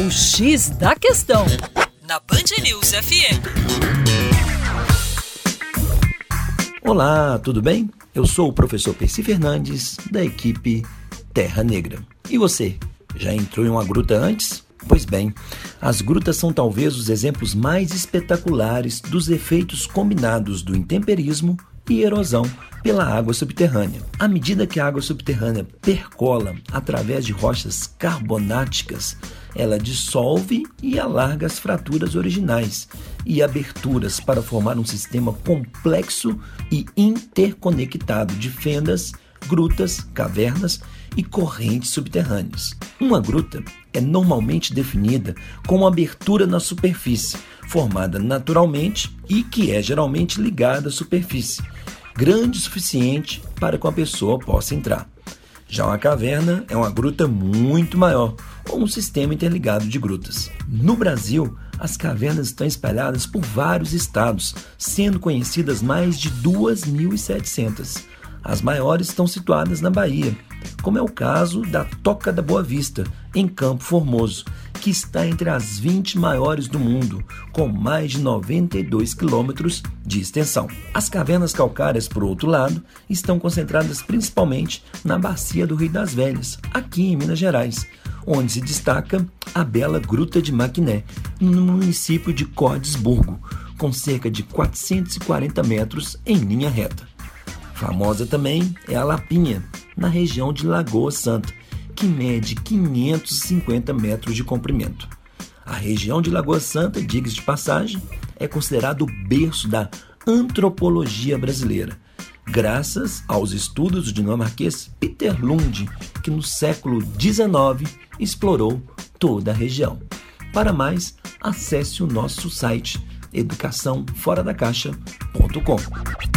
O X da Questão, na Band News FM. Olá, tudo bem? Eu sou o professor Percy Fernandes, da equipe Terra Negra. E você, já entrou em uma gruta antes? Pois bem, as grutas são talvez os exemplos mais espetaculares dos efeitos combinados do intemperismo e erosão pela água subterrânea. À medida que a água subterrânea percola através de rochas carbonáticas, ela dissolve e alarga as fraturas originais e aberturas para formar um sistema complexo e interconectado de fendas, grutas, cavernas e correntes subterrâneas. Uma gruta é normalmente definida como abertura na superfície, formada naturalmente e que é geralmente ligada à superfície, grande o suficiente para que uma pessoa possa entrar. Já uma caverna é uma gruta muito maior, ou um sistema interligado de grutas. No Brasil, as cavernas estão espalhadas por vários estados, sendo conhecidas mais de 2.700. As maiores estão situadas na Bahia, como é o caso da Toca da Boa Vista, em Campo Formoso, que está entre as 20 maiores do mundo, com mais de 92 quilômetros de extensão. As cavernas calcárias, por outro lado, estão concentradas principalmente na bacia do Rio das Velhas, aqui em Minas Gerais, onde se destaca a bela Gruta de Maquiné, no município de Cordesburgo, com cerca de 440 metros em linha reta. Famosa também é a Lapinha, na região de Lagoa Santa, que mede 550 metros de comprimento. A região de Lagoa Santa, diga de passagem, é considerado o berço da antropologia brasileira, graças aos estudos do dinamarquês Peter Lund, que no século XIX explorou toda a região. Para mais, acesse o nosso site educaçãoforadacaixa.com.